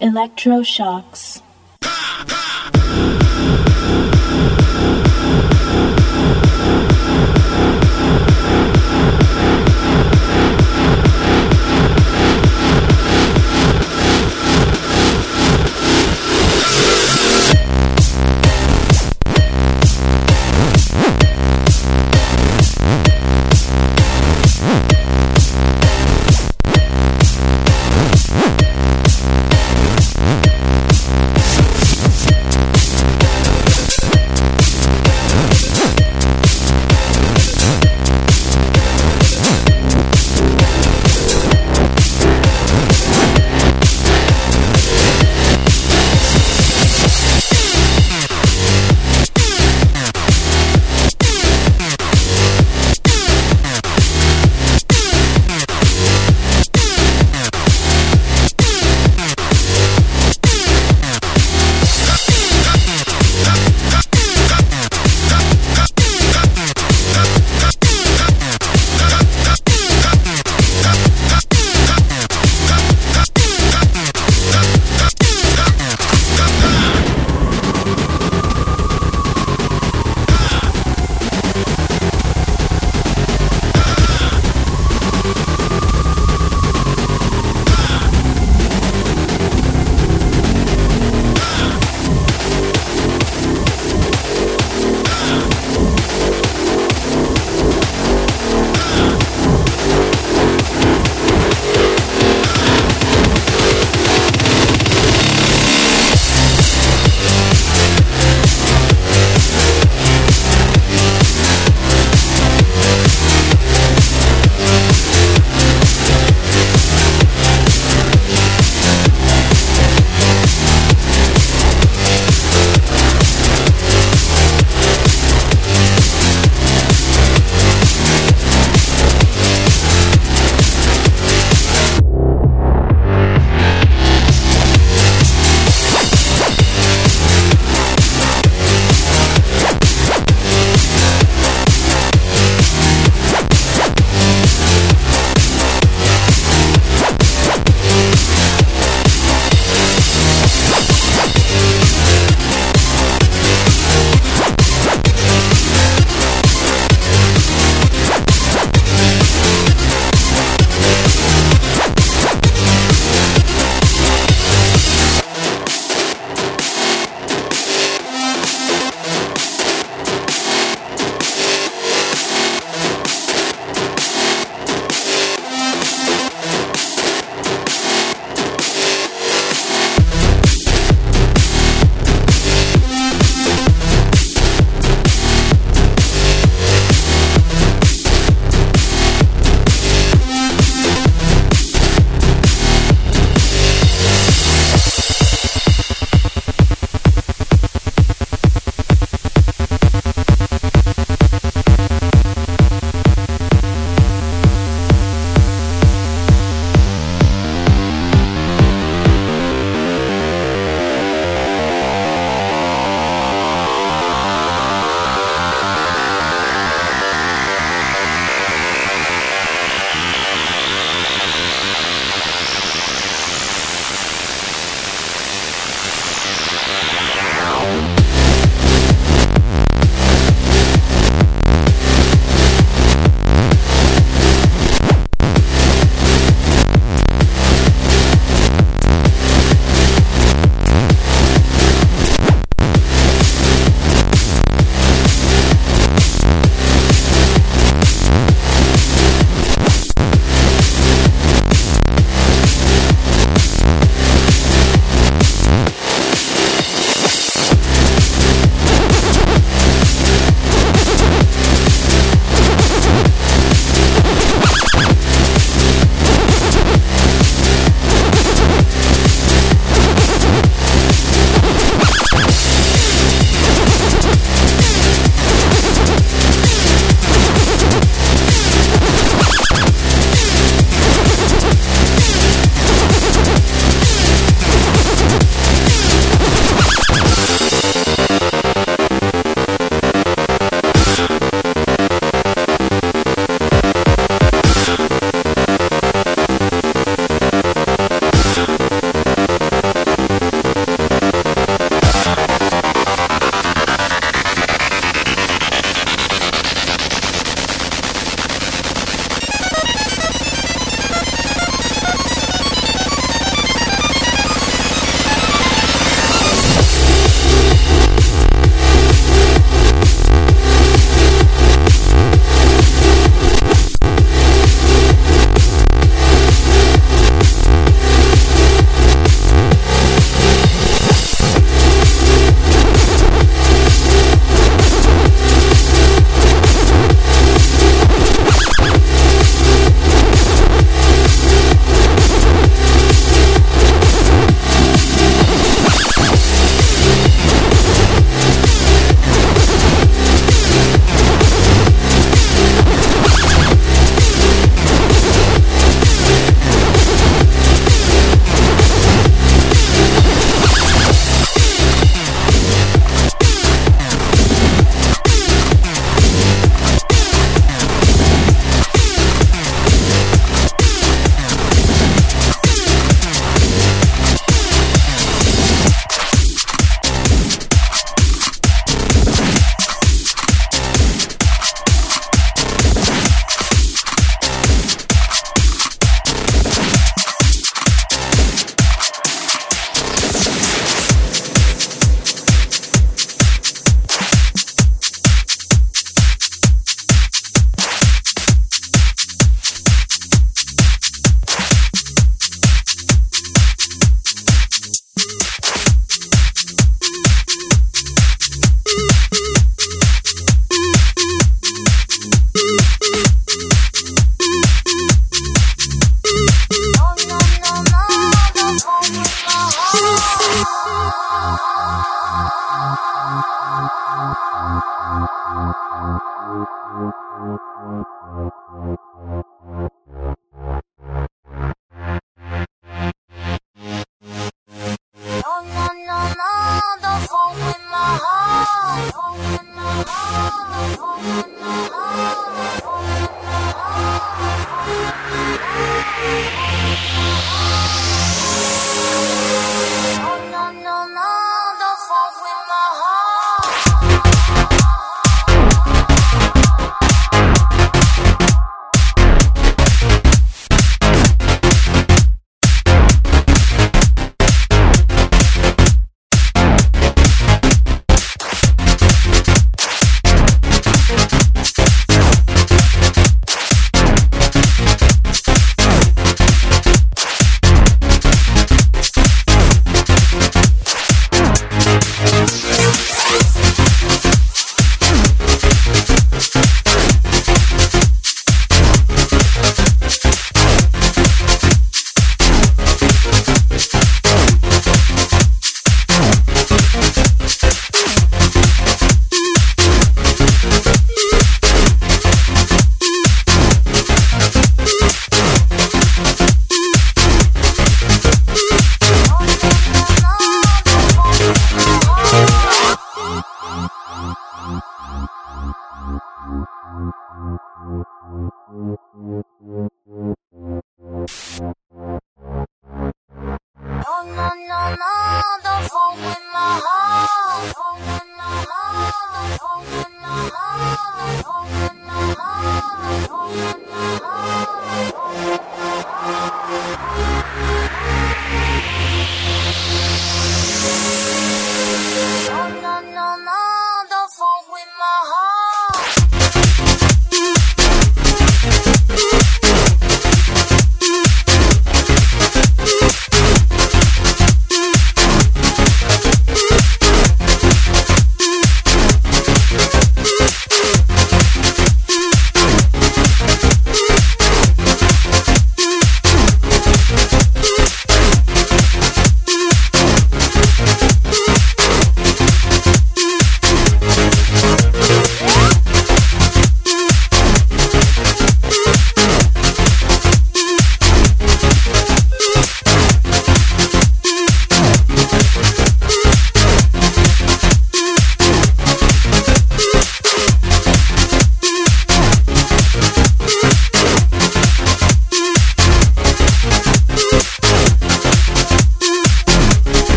Electroshocks.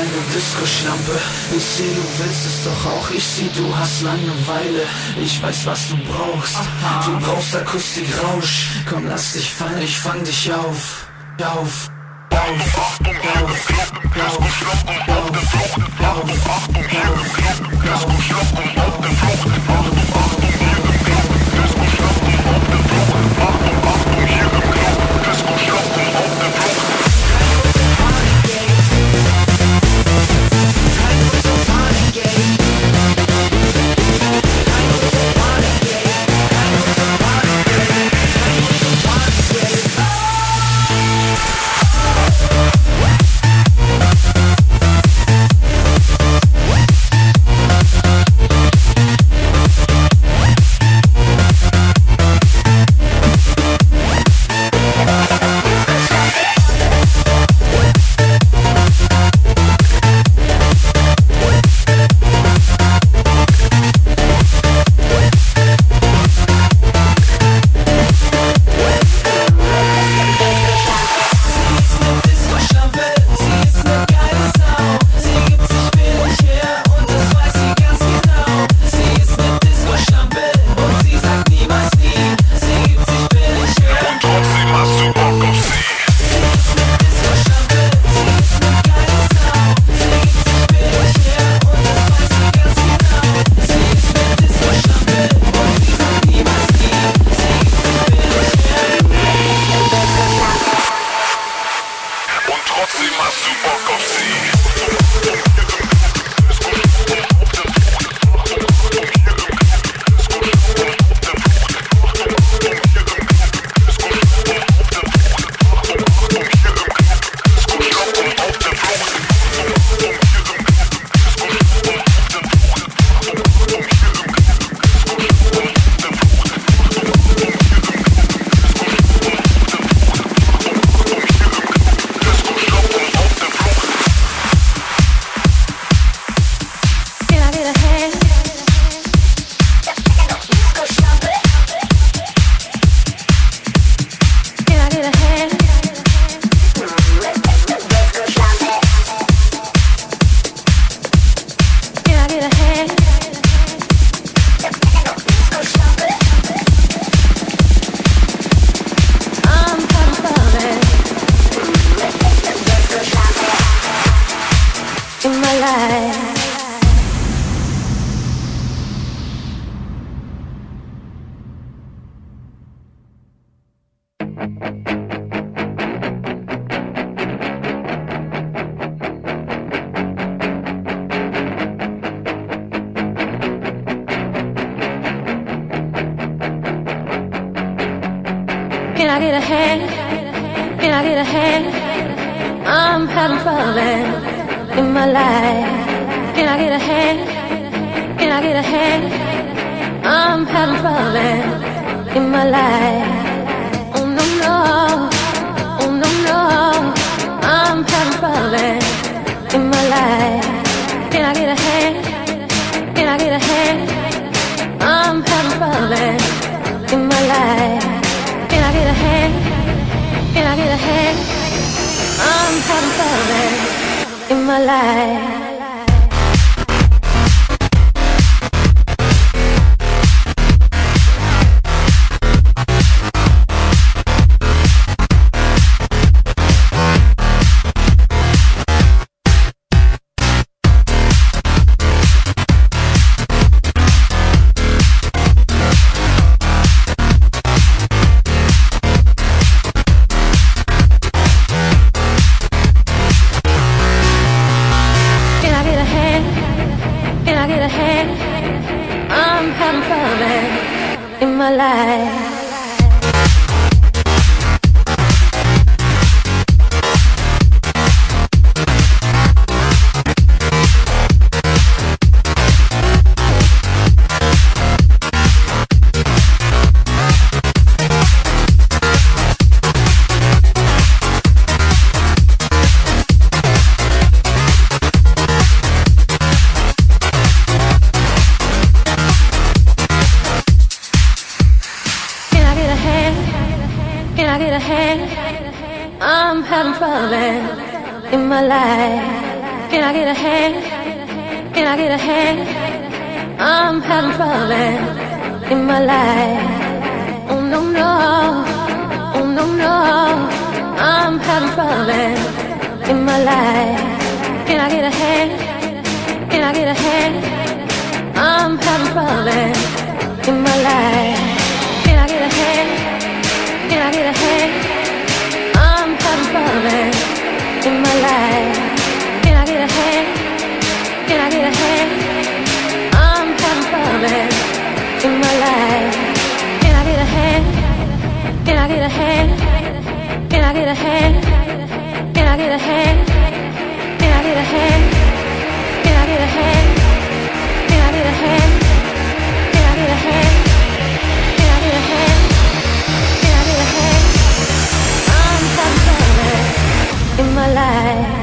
eine Disco-Schlampe Ich seh, du willst es doch auch. Ich seh, du hast Langeweile. Ich weiß, was du brauchst. Du brauchst Akustik-Rausch. Komm, lass dich fallen, ich fang dich auf. Auf. Achtung, hier im Club, Disco-Schlampen auf. Der Flucht Achtung, hier im Club, Disco-Schlampen auf. Der Flucht Achtung, hier im Club, Disco-Schlampen auf. der Flucht Achtung, hier im Club in my life. Can I get a hand? Can I get a hand? I'm having fun in my life. Oh no no, oh no no, I'm having fun in my life. Can I get a hand? Can I get a hand? I'm having fun in my life. Can I get a hand? Can I get a hand? I'm having fun in my life. Can I get a hand? Can I a hand? Can I a hand? Can I a hand? Can I a hand? Can I a hand? Can I a hand? Can I a hand? I in my life.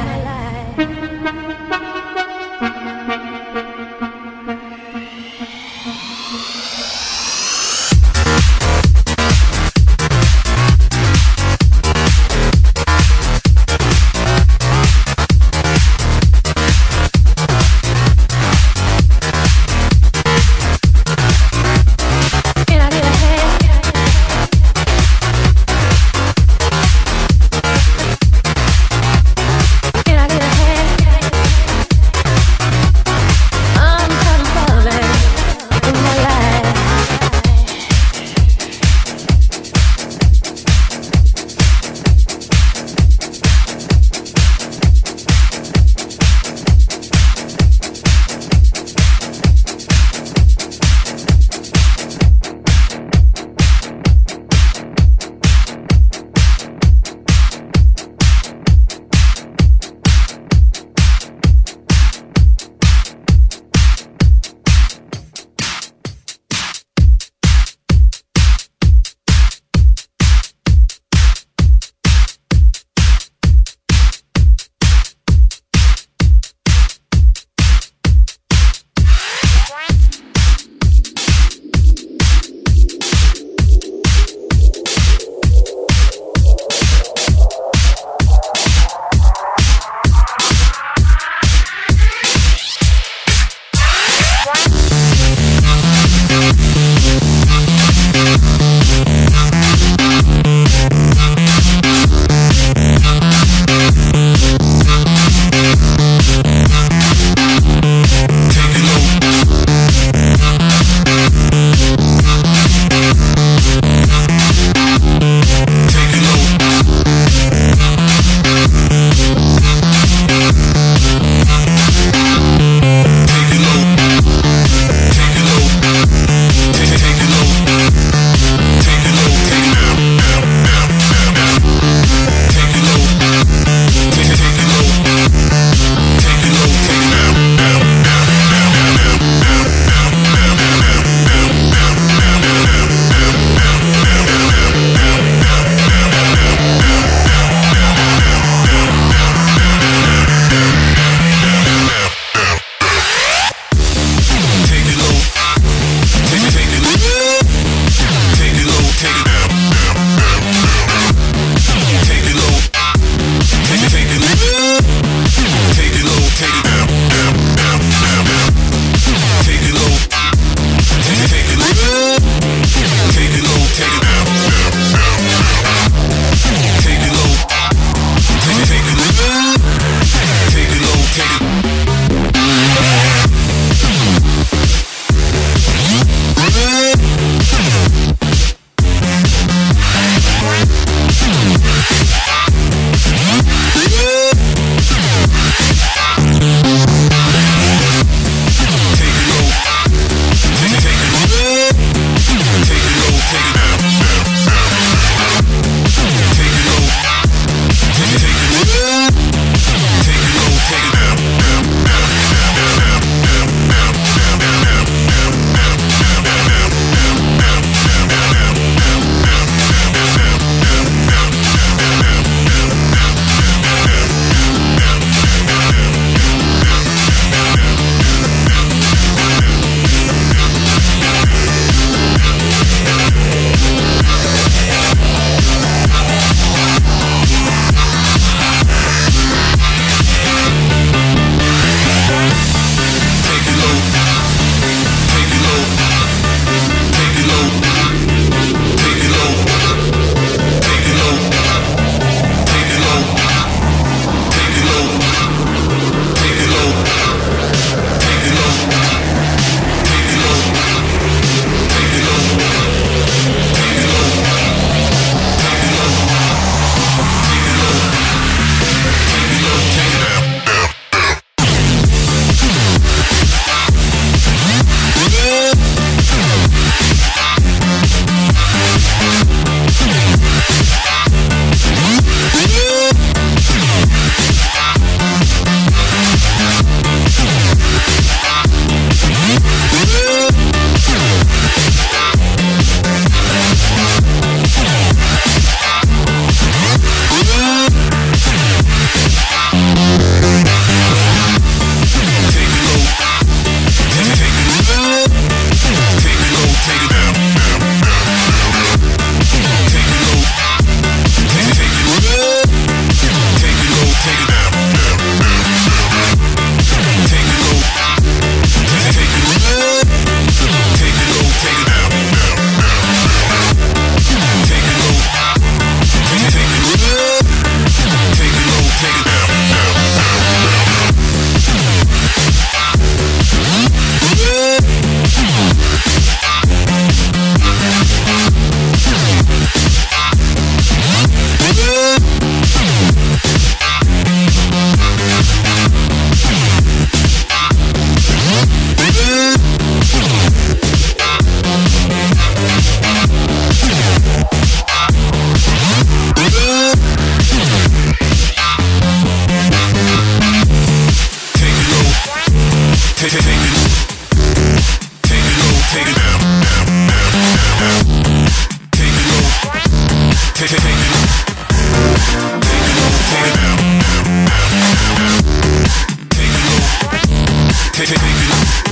Take, take, take.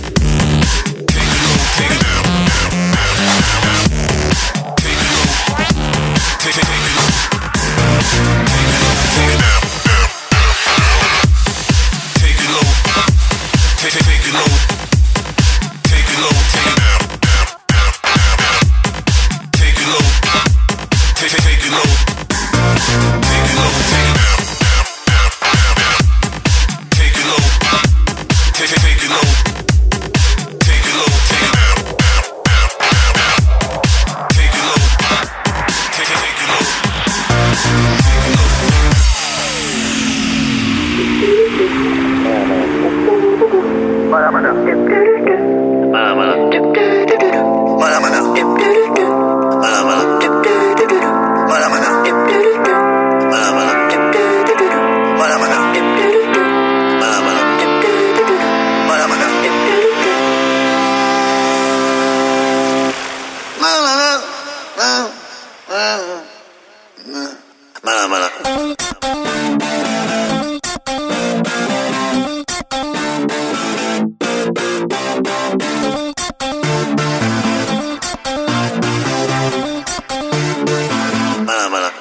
semana.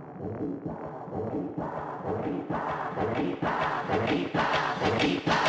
Keep up, keep up, keep up, keep up.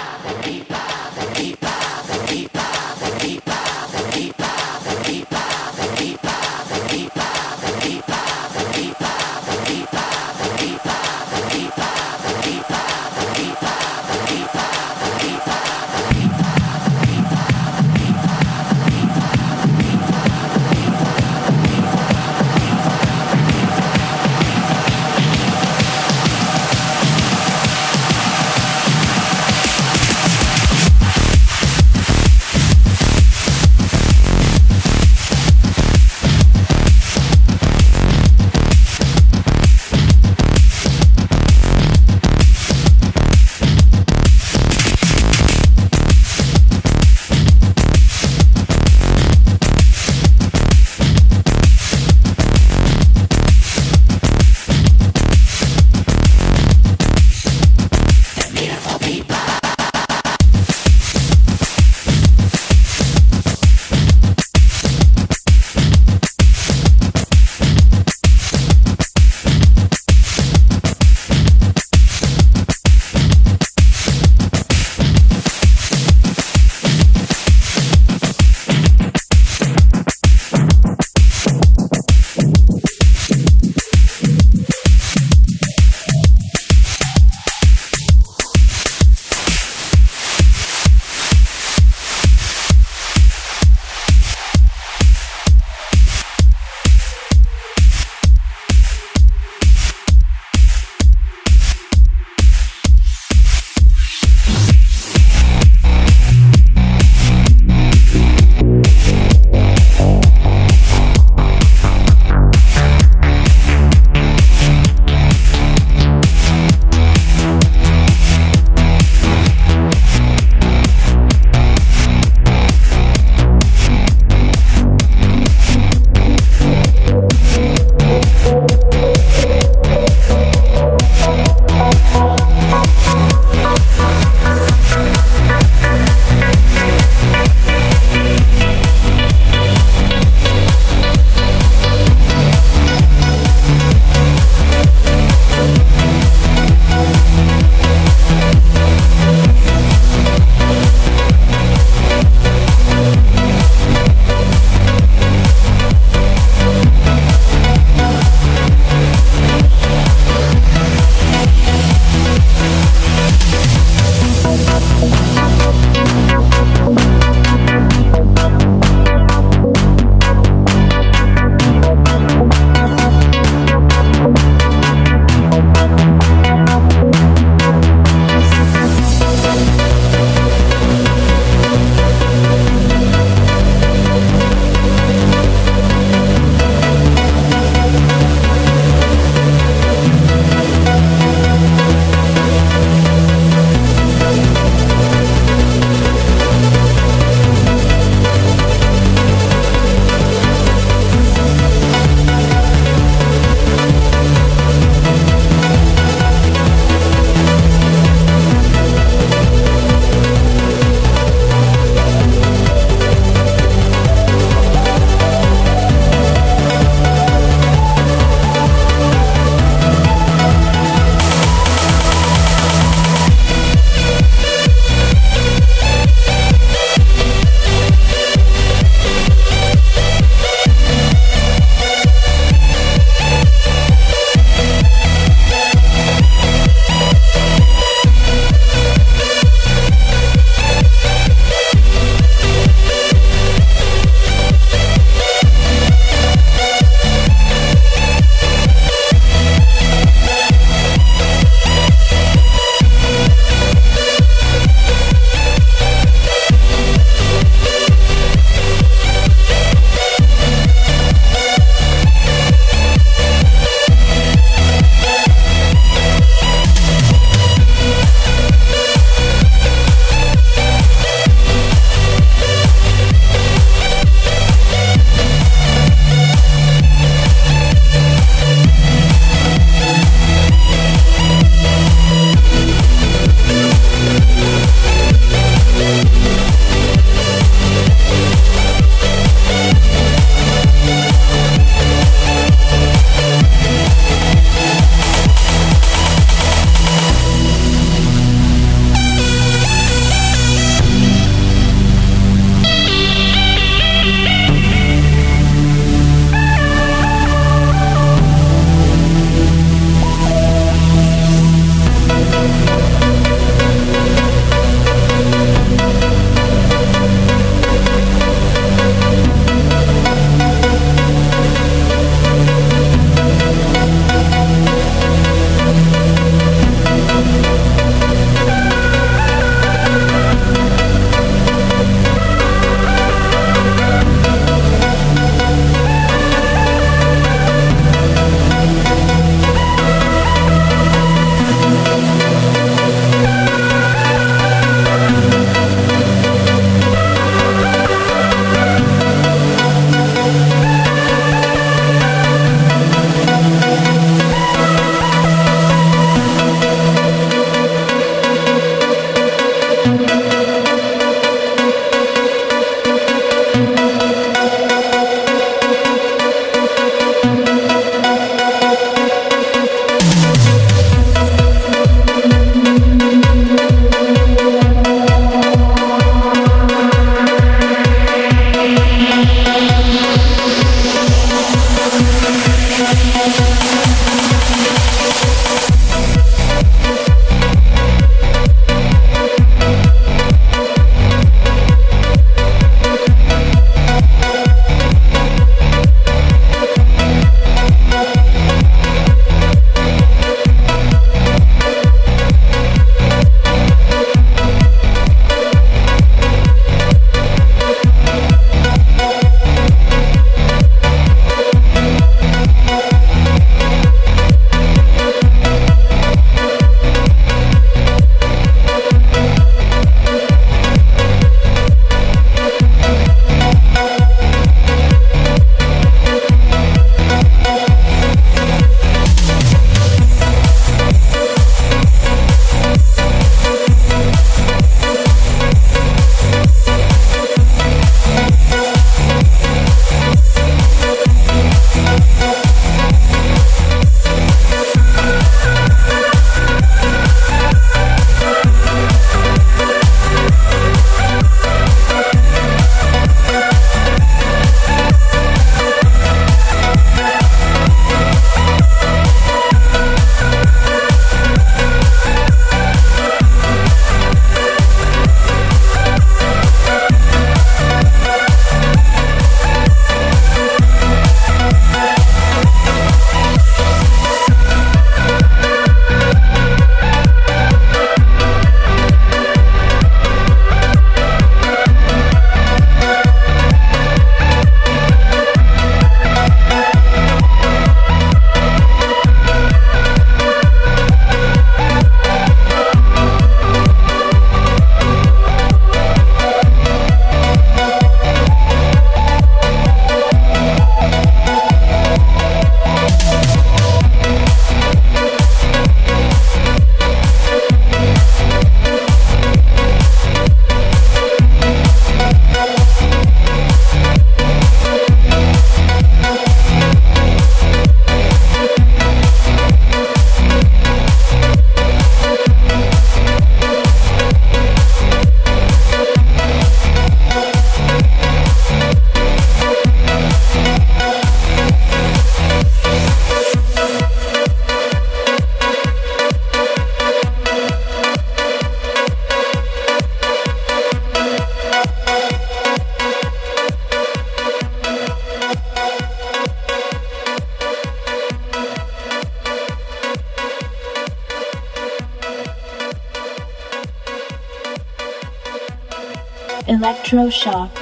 Electroshocks.